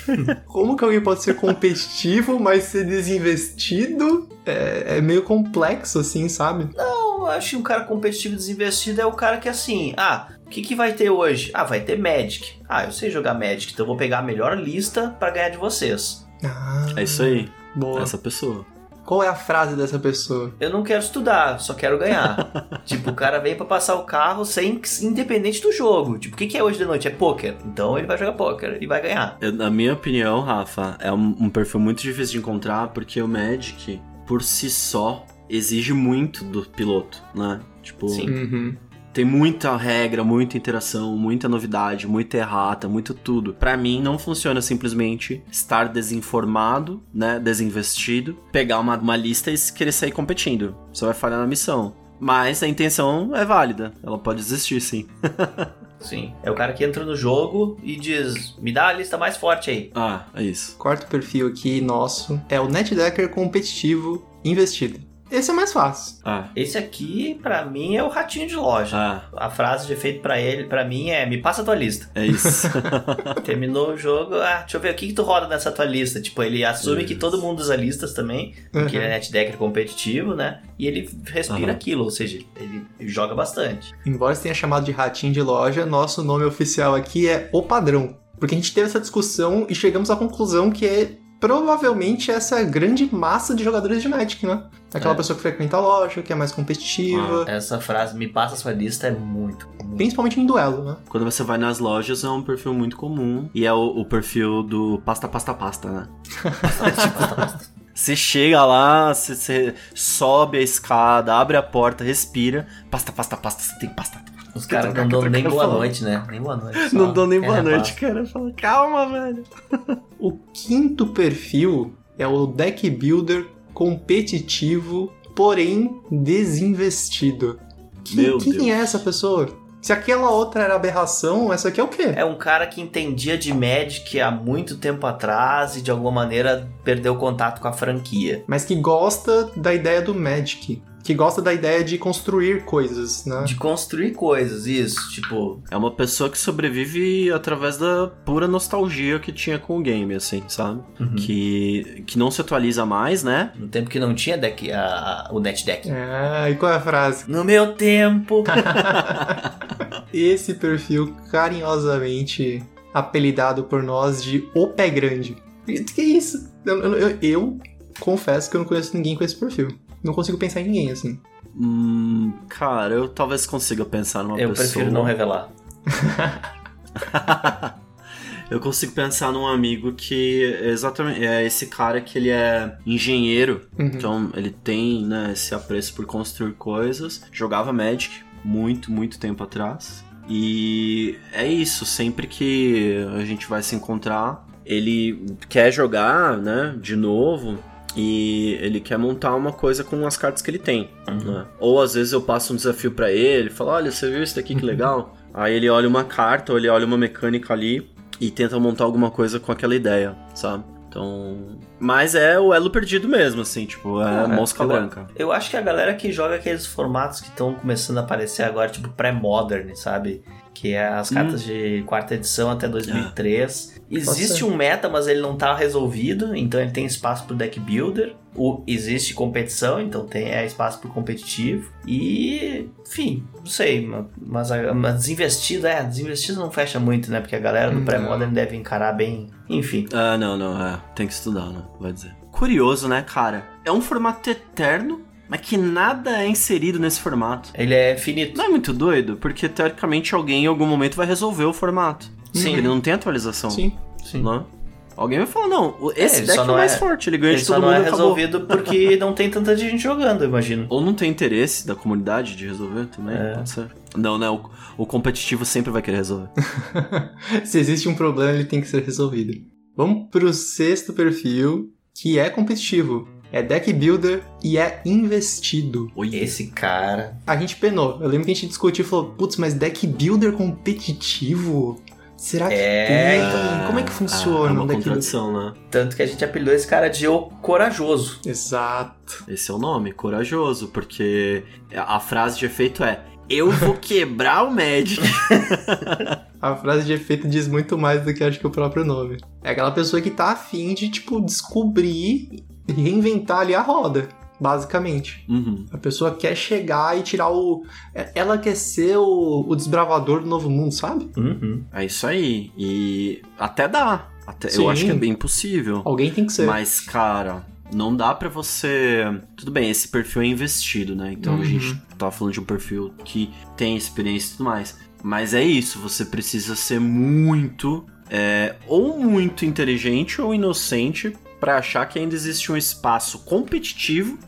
<laughs> Como que alguém pode ser competitivo, mas ser desinvestido? É, é meio complexo, assim, sabe? Não, eu acho que um cara competitivo desinvestido é o cara que assim, ah, o que, que vai ter hoje? Ah, vai ter Magic. Ah, eu sei jogar Magic, então eu vou pegar a melhor lista pra ganhar de vocês. Ah, É isso aí. boa. Essa pessoa. Qual é a frase dessa pessoa? Eu não quero estudar, só quero ganhar. <laughs> tipo, o cara vem pra passar o carro sem independente do jogo. Tipo, o que, que é hoje de noite? É poker. Então ele vai jogar poker e vai ganhar. Eu- na minha opinião, Rafa, é um, um perfil muito difícil de encontrar porque o Magic, por si só, exige muito do piloto, né? Tipo, Sim. Uhum. Tem muita regra, muita interação, muita novidade, muita errata, muito tudo. Pra mim, não funciona simplesmente estar desinformado, né? Desinvestido, pegar uma, uma lista e querer sair competindo. Você vai falhar na missão. Mas a intenção é válida. Ela pode existir, sim. <laughs> Sim. É o cara que entra no jogo e diz: me dá a lista mais forte aí. Ah, é isso. Quarto perfil aqui nosso é o netdecker competitivo investido. Esse é mais fácil. Ah, Esse aqui, pra mim, é o ratinho de loja. ah, A frase de efeito pra ele, pra mim, é: me passa a tua lista. é isso. <laughs> Terminou o jogo, ah, deixa eu ver o que, que tu roda nessa tua lista. Tipo, ele assume que Isso. todo mundo usa listas também, porque Uhum. ele é netdecker competitivo, né? E ele respira Aham. aquilo, ou seja, ele joga bastante. Embora você tenha chamado de ratinho de loja, nosso nome oficial aqui é o padrão. Porque a gente teve essa discussão e chegamos à conclusão que é provavelmente essa grande massa de jogadores de Magic, né? Aquela É. pessoa que frequenta a loja, que é mais competitiva, Essa frase, me passa a sua lista, é muito. muito. principalmente em duelo, né? Quando você vai nas lojas, é um perfil muito comum. E é o, o perfil do pasta, pasta, pasta, né? Você chega lá, você, você sobe a escada, abre a porta, respira. Pasta, pasta, pasta, você tem pasta. Os caras não dão nem boa noite, né? Nem boa noite. só Não dou nem boa noite, cara. Fala, calma, velho. <laughs> O quinto perfil é o deck builder competitivo, porém desinvestido. Quem Deus. é essa pessoa? Se aquela outra era aberração, essa aqui é o quê? É um cara que entendia de Magic há muito tempo atrás e de alguma maneira perdeu contato com a franquia. Mas que gosta da ideia do Magic. Que gosta da ideia de construir coisas, né? De construir coisas, isso. Tipo, É uma pessoa que sobrevive através da pura nostalgia que tinha com o game, assim, sabe? Que, que não se atualiza mais, né? no tempo que não tinha deck, a- a- o net deck. Ah, e qual é a frase? No meu tempo. <laughs> <laughs> Esse perfil carinhosamente apelidado por nós de O Pé Grande. Que que é isso? Eu, eu- eu- eu confesso que eu não conheço ninguém com esse perfil. Não consigo pensar em ninguém, assim. Hum, cara, eu talvez consiga pensar numa Eu pessoa. prefiro não revelar. <laughs> Eu consigo pensar num amigo que exatamente é esse cara que ele é engenheiro, Uhum. então ele tem né, esse apreço por construir coisas. Jogava Magic muito, muito tempo atrás. E é isso, sempre que a gente vai se encontrar, ele quer jogar, né, de novo. E ele quer montar uma coisa com as cartas que ele tem. né? Ou às vezes eu passo um desafio pra ele, falo, olha, você viu isso daqui que <laughs> legal? Aí ele olha uma carta, ou ele olha uma mecânica ali e tenta montar alguma coisa com aquela ideia, sabe? Então. Mas é o elo perdido mesmo, assim, tipo, é Ah, mosca eu- branca. Eu acho que a galera que joga aqueles formatos que estão começando a aparecer agora, tipo pré-modern, sabe? Que é as cartas de quarta edição até 2003. Existe ser. um meta, mas ele não tá resolvido, então ele tem espaço pro deck builder. O, existe competição, então tem é, espaço pro competitivo. E, enfim, não sei, ma- mas, mas desinvestido, é, desinvestido não fecha muito, né? Porque a galera do Não. pré-modern deve encarar bem. Enfim. Ah, não, não, é. Tem que estudar, né? Vai dizer. Curioso, né, cara? É um formato eterno, mas que nada é inserido nesse formato. Ele é finito. Não é muito doido? Porque teoricamente alguém em algum momento vai resolver o formato. Sim. Ele não tem atualização. Sim. Sim. Né? Alguém vai falar, não, o- esse ele deck só é não mais é- forte, ele ganha Ele de só todo não mundo é e acabou. resolvido porque <laughs> não tem tanta gente jogando, eu imagino. Ou não tem interesse da comunidade de resolver também, É. pode ser. Não, né? O, o competitivo sempre vai querer resolver. <laughs> Se existe um problema, ele tem que ser resolvido. Vamos pro sexto perfil, que é competitivo. É deck builder e é investido. Oi. Esse cara. A gente penou. Eu lembro que a gente discutiu e falou: putz, mas deck builder competitivo? Será que É, tem? então. Como é que Ah, funciona É uma um deck builder? contradição, né? Tanto que a gente apelidou esse cara de O Corajoso. Exato. Esse é o nome, corajoso, porque a frase de efeito é Eu vou quebrar o Magic. <laughs> A frase de efeito diz muito mais do que acho que o próprio nome. É aquela pessoa que tá afim de, tipo, descobrir reinventar ali a roda, basicamente. Uhum. A pessoa quer chegar e tirar o. é- Ela quer ser o, o desbravador do novo mundo, sabe? Uhum. É isso aí. E até dá. Até, eu acho que é bem possível. Alguém tem que ser. Mas, cara, não dá pra você. Tudo bem, esse perfil é investido, né? Então Uhum. a gente tá falando de um perfil que tem experiência e tudo mais. Mas é isso, você precisa ser muito. é, ou muito inteligente ou inocente pra achar que ainda existe um espaço competitivo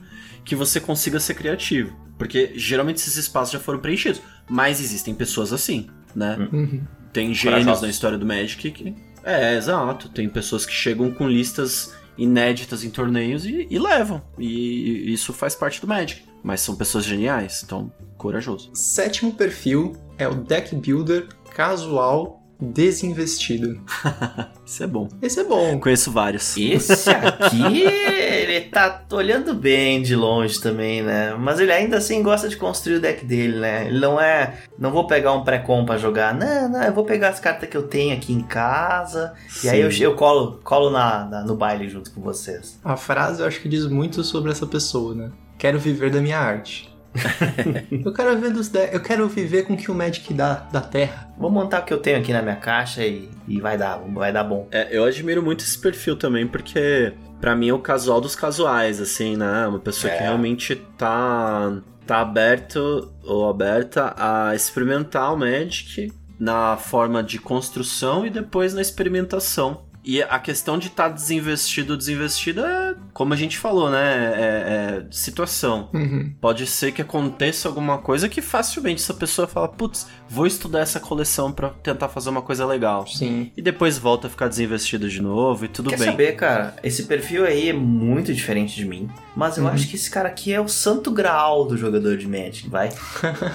que você consiga ser criativo. Porque geralmente esses espaços já foram preenchidos. Mas existem pessoas assim, né? Uhum. Tem gênios na história do Magic que. É, exato. Tem pessoas que chegam com listas inéditas em torneios e, e levam. E, e isso faz parte do Magic. Mas são pessoas geniais, então, corajoso. Sétimo perfil é o deck builder casual desinvestido. <laughs> Isso é bom. Esse é bom. Conheço vários. Esse aqui, <laughs> ele tá olhando bem de longe também, né? Mas ele ainda assim gosta de construir o deck dele, né? Ele não é. Não vou pegar um pré-com pra jogar. Não, não, eu vou pegar as cartas que eu tenho aqui em casa. E aí eu, Sim. eu colo, colo na, na- no baile junto com vocês. A frase eu acho que diz muito sobre essa pessoa, né? Quero viver da minha arte. <laughs> eu quero viver dos de... eu quero viver com o que o Magic dá da Terra. Vou montar o que eu tenho aqui na minha caixa e, e vai dar, vai dar bom. É, eu admiro muito esse perfil também, porque pra mim é o casual dos casuais, assim, né? Uma pessoa que É. realmente tá, tá aberto ou aberta a experimentar o Magic na forma de construção e depois na experimentação. E a questão de estar desinvestido ou desinvestido é, como a gente falou, né? É, é situação. Uhum. Pode ser que aconteça alguma coisa que facilmente essa pessoa fala, putz, vou estudar essa coleção pra tentar fazer uma coisa legal. Sim. E depois volta a ficar desinvestido de novo e tudo Quer bem. saber, cara? Esse perfil aí é muito diferente de mim. Mas eu Uhum. acho que esse cara aqui é o santo graal do jogador de Magic, vai?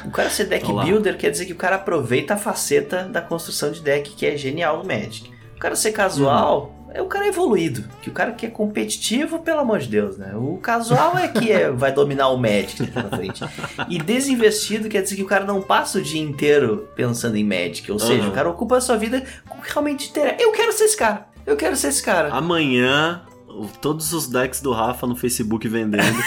O cara ser <laughs> deck Olá. builder quer dizer que o cara aproveita a faceta da construção de deck, que é genial no Magic. O cara ser casual. É o cara evoluído, que o cara que é competitivo, pelo amor de Deus, né? O casual é que é- vai dominar o Magic daqui pra frente. E desinvestido quer dizer que o cara não passa o dia inteiro pensando em Magic. Ou seja, o cara ocupa a sua vida com o que realmente interessa. Eu quero ser esse cara. Eu quero ser esse cara. Amanhã, todos os decks do Rafa no Facebook vendendo. <laughs>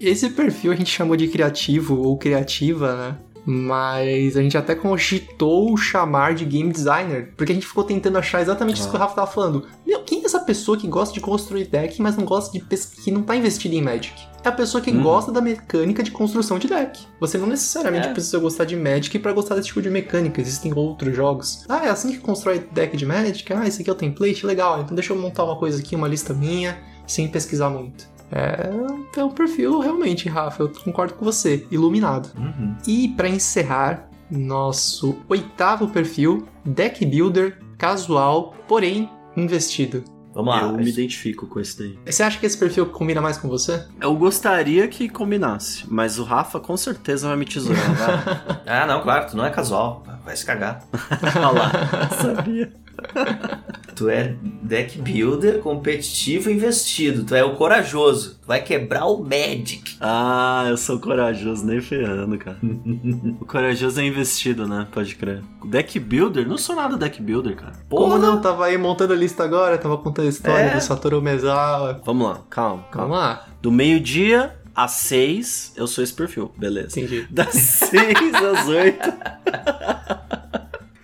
Esse perfil a gente chamou de criativo ou criativa, né? Mas a gente até cogitou chamar de game designer, porque a gente ficou tentando achar exatamente isso que o Rafa tava falando. Meu, quem é essa pessoa que gosta de construir deck, mas não gosta de que não tá investido em Magic? É a pessoa que Uhum. gosta da mecânica de construção de deck. Você não necessariamente É. precisa gostar de Magic pra gostar desse tipo de mecânica. Existem outros jogos. Ah, é assim que constrói deck de Magic? Ah, esse aqui é o template? Legal, então deixa eu montar uma coisa aqui, uma lista minha, sem pesquisar muito. É, é um perfil realmente, Rafa, eu concordo com você, iluminado. Uhum. E para encerrar, nosso oitavo perfil, deck builder, casual, porém investido. Vamos lá. Eu me identifico com esse daí. Você acha que esse perfil combina mais com você? Eu gostaria que combinasse, mas o Rafa com certeza vai me tesourar. vai. <laughs> Ah, não, claro, tu não é casual. Vai se cagar. <laughs> Olha lá. <laughs> Sabia. <laughs> Tu é deck builder, competitivo e investido. Tu é o corajoso. Tu vai quebrar o Magic. Ah, eu sou corajoso, nem ferrando, cara. <laughs> o corajoso é investido, né? Pode crer. Deck builder? Não sou nada deck builder, cara. Como não? Tava aí montando a lista agora, tava contando a história É. do Satoru Mezawa. Vamos lá, calma, calma. Vamos lá. Do meio-dia às seis, eu sou esse perfil, beleza. Entendi. Das seis às oito. <laughs>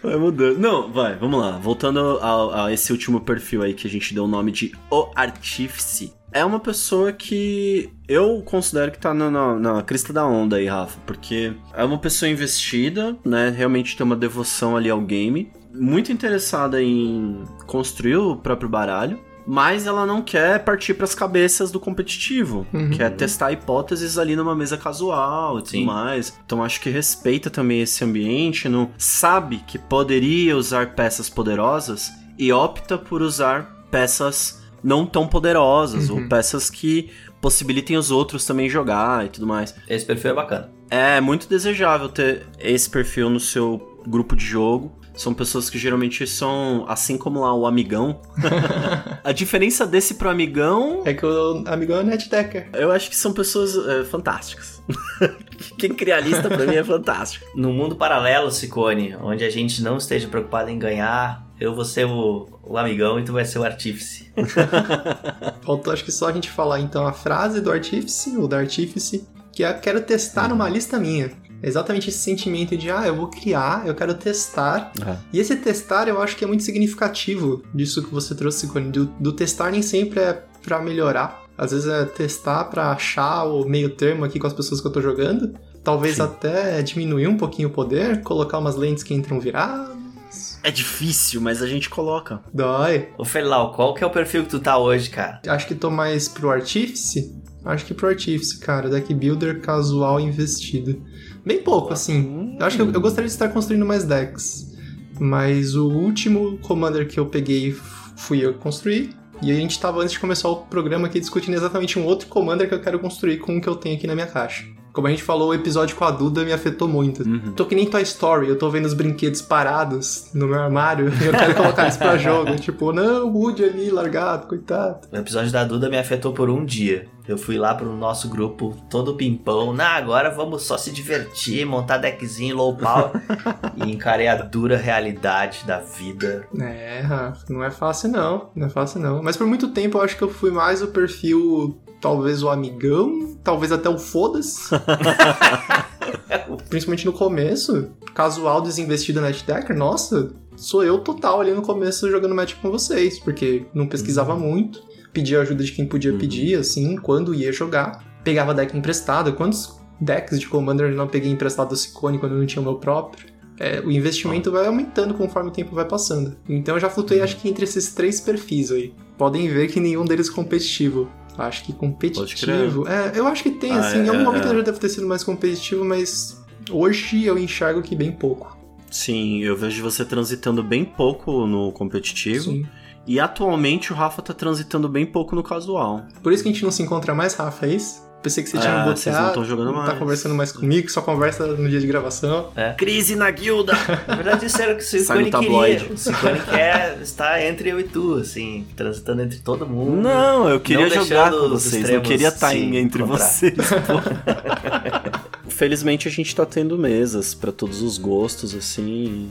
Vai mudando. Não, vai, vamos lá. Voltando a, esse último perfil aí que a gente deu o nome de O Artífice. É uma pessoa que eu considero que tá na, na, na crista da onda aí, Rafa. Porque é uma pessoa investida, né? Realmente tem uma devoção ali ao game. Muito interessada em construir o próprio baralho. Mas ela não quer partir pras cabeças do competitivo. Uhum. Quer testar hipóteses ali numa mesa casual e tudo Sim. mais. Então acho que respeita também esse ambiente, não sabe que poderia usar peças poderosas e opta por usar peças não tão poderosas Uhum. ou peças que possibilitem os outros também jogar e tudo mais. Esse perfil é bacana. É muito desejável ter esse perfil no seu grupo de jogo. São pessoas que geralmente são, assim como lá o amigão. <laughs> a diferença desse pro amigão, É que o amigão é netdecker. eu acho que são pessoas é, fantásticas. <laughs> Quem cria a lista pra mim é fantástico. No mundo paralelo, Cicone, onde a gente não esteja preocupado em ganhar, eu vou ser o, o amigão e tu vai ser o artífice. <laughs> Faltou acho que só a gente falar então a frase do artífice, ou da artífice, que é quero testar numa lista minha. Exatamente esse sentimento de, ah, eu vou criar, eu quero testar. E esse testar eu acho que é muito significativo disso que você trouxe, Cone. Do, do testar nem sempre é pra melhorar. Às vezes é testar pra achar o meio termo aqui com as pessoas que eu tô jogando. Talvez Sim. até diminuir um pouquinho o poder, colocar umas lentes que entram viradas. É difícil, mas a gente coloca. Dói. Ô Felau, qual que é o perfil que tu tá hoje, cara? Acho que tô mais pro artífice. Acho que pro artífice, cara. Deck builder casual investido. Bem pouco, assim. Eu acho que eu, eu gostaria de estar construindo mais decks. Mas o último commander que eu peguei fui eu que construí. E a gente tava antes de começar o programa aqui discutindo exatamente um outro commander que eu quero construir com o que eu tenho aqui na minha caixa. Como a gente falou, o episódio com a Duda me afetou muito. Uhum. Tô que nem Toy Story, eu tô vendo os brinquedos parados no meu armário <laughs> e eu quero colocar eles pra jogo. <laughs> Tipo, não, o Woody ali largado, coitado. O episódio da Duda me afetou por um dia. Eu fui lá pro nosso grupo, todo pimpão. Na agora vamos só se divertir, montar deckzinho low power. <laughs> e encarei a dura realidade da vida. É, não é fácil não, não é fácil não. Mas por muito tempo eu acho que eu fui mais o perfil, talvez o amigão, talvez até o foda-se. <laughs> Principalmente no começo, casual desinvestido netdecker, nossa, sou eu total ali no começo jogando Magic com vocês, porque não pesquisava muito, pedia ajuda de quem podia Uhum. pedir, assim, quando ia jogar. Pegava deck emprestado, quantos decks de Commander eu não peguei emprestado do Cicone quando eu não tinha o meu próprio? É, o investimento vai aumentando conforme o tempo vai passando. Então eu já flutuei acho que entre esses três perfis aí. Podem ver que nenhum deles é competitivo. Acho que competitivo. É, eu acho que tem, Ah, assim. é, em algum é, momento é. eu já deve ter sido mais competitivo, mas hoje eu enxergo que bem pouco. Sim, eu vejo você transitando bem pouco no competitivo. Sim. E atualmente o Rafa tá transitando bem pouco no casual. Por isso que a gente não se encontra mais, Rafa, é isso? Pensei que você tinha Ah, bloqueado. vocês não tão jogando Tá mais. conversando mais comigo, só conversa no dia de gravação. Crise na guilda! Na verdade, isso era o que o tabloide. queria. O Cicone quer estar entre eu e tu, assim, transitando entre todo mundo. Não, eu queria Não jogar com vocês, não extremos queria estar se em- entre encontrar. vocês. <laughs> Felizmente a gente tá tendo mesas pra todos os gostos, assim.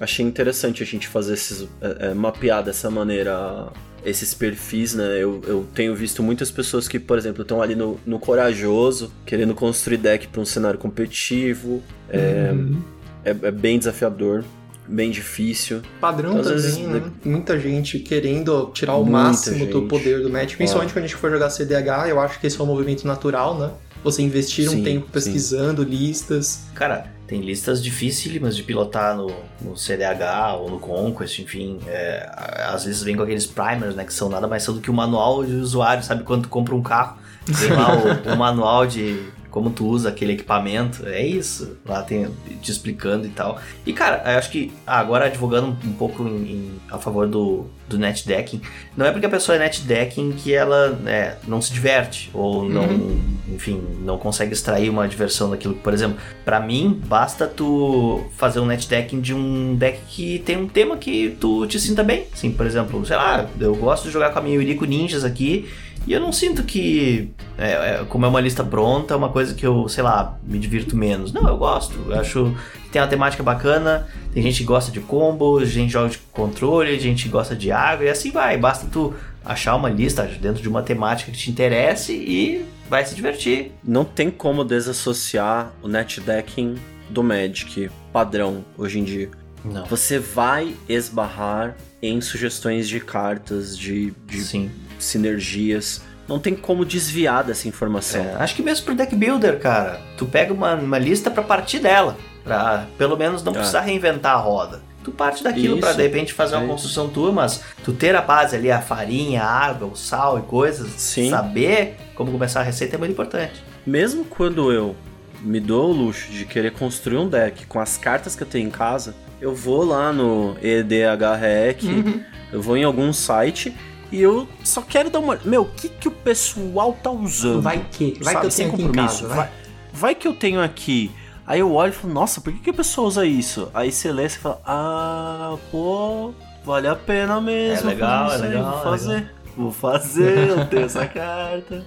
Achei interessante a gente fazer esses. é, é, mapear dessa maneira esses perfis, né? Eu, eu tenho visto muitas pessoas que, por exemplo, estão ali no, no corajoso, querendo construir deck pra um cenário competitivo. É, Uhum. é, é bem desafiador, bem difícil. Padrão Então, também, vezes, né? Muita gente querendo tirar o máximo do gente. poder do match. Principalmente quando a gente for jogar CDH, eu acho que esse é um movimento natural, né? Você investir um Sim, tempo sim. pesquisando listas. Cara, tem listas dificílimas de pilotar no, no CDH ou no Conquest, enfim. é, às vezes vem com aqueles primers, né? Que são nada mais são do que o manual de usuário, sabe? Quando tu compra um carro, vem lá o, o manual de, como tu usa aquele equipamento, é isso. Lá tem te explicando e tal. E cara, eu acho que ah, agora advogando um pouco em, em, a favor do, do netdecking, não é porque a pessoa é netdecking que ela é, não se diverte ou não, uhum. enfim, não consegue extrair uma diversão daquilo. Por exemplo, para mim basta tu fazer um netdecking de um deck que tem um tema que tu te sinta bem. Sim, por exemplo, sei lá, eu gosto de jogar com a minha Yuriko Ninjas aqui e eu não sinto que, é, é, como é uma lista pronta, é uma coisa que eu, sei lá, me divirto menos. Não, eu gosto. Eu acho que tem uma temática bacana. Tem gente que gosta de combos, gente joga de controle, gente gosta de água e assim vai. Basta tu achar uma lista dentro de uma temática que te interesse e vai se divertir. Não tem como desassociar o netdecking do Magic padrão hoje em dia. Não. Você vai esbarrar em sugestões de cartas, de, de Sim sinergias. Não tem como desviar dessa informação. É, acho que mesmo pro deck builder, cara, tu pega uma, uma lista para partir dela. Pra pelo menos não é. precisar reinventar a roda. Tu parte daquilo para de repente fazer uma é construção tua, mas tu ter a base ali, a farinha, a água, o sal e coisas, Sim. saber como começar a receita é muito importante. Mesmo quando eu me dou o luxo de querer construir um deck com as cartas que eu tenho em casa, eu vou lá no EDHREC, uhum. eu vou em algum site e eu só quero dar uma. Meu, o que, que o pessoal tá usando? Vai que? Vai sabe? que eu tenho compromisso. Casa, vai. vai. vai que eu tenho aqui. Aí eu olho e falo, nossa, por que, que a pessoa usa isso? Aí você lê e fala, ah, pô, vale a pena mesmo. É legal, é legal. Vou fazer. É legal. Vou fazer, eu tenho essa <laughs> carta.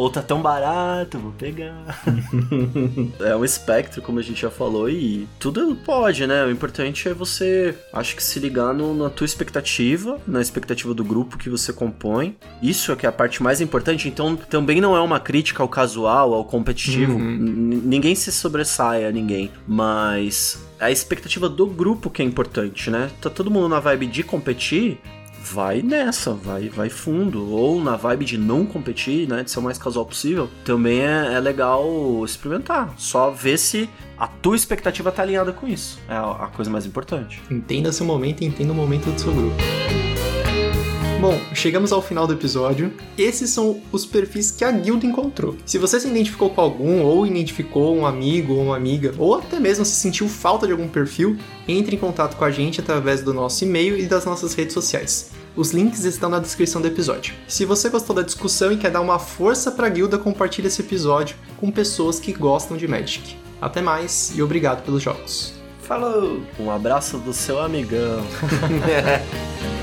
Ou tá tão barato, vou pegar. <laughs> é um espectro, como a gente já falou, e tudo pode, né? O importante é você, acho que se ligar no, na tua expectativa, na expectativa do grupo que você compõe. Isso é que é a parte mais importante. Então, também não é uma crítica ao casual, ao competitivo. Uhum. Ninguém se sobressai a ninguém. Mas a expectativa do grupo que é importante, né? Tá todo mundo na vibe de competir, vai nessa, vai, vai fundo. Ou na vibe de não competir, né? De ser o mais casual possível, também é, é legal experimentar. Só ver se a tua expectativa tá alinhada com isso. É a, coisa mais importante. Entenda seu momento e entenda o momento do seu grupo. Bom, chegamos ao final do episódio. Esses são os perfis que a guilda encontrou. Se você se identificou com algum, ou identificou um amigo ou uma amiga, ou até mesmo se sentiu falta de algum perfil, entre em contato com a gente através do nosso e-mail e das nossas redes sociais. Os links estão na descrição do episódio. Se você gostou da discussão e quer dar uma força para a guilda, compartilhe esse episódio com pessoas que gostam de Magic. Até mais e obrigado pelos jogos. Falou! Um abraço do seu amigão. <laughs> <laughs>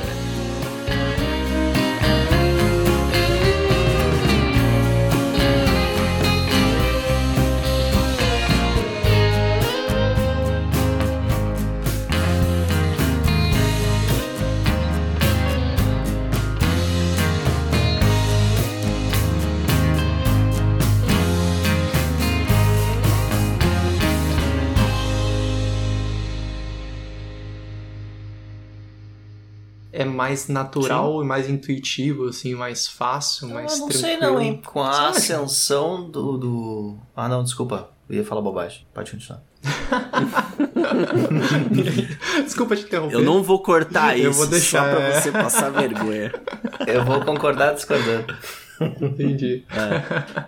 mais natural Sim. e mais intuitivo, assim, mais fácil, mais eu não tranquilo. sei não, hein? Com a ascensão do, do... Ah, não, desculpa. Eu ia falar bobagem. Pode continuar. <laughs> Desculpa te interromper. Eu não vou cortar eu isso vou deixar... só pra você passar vergonha. <laughs> Eu vou concordar discordando. Entendi. É.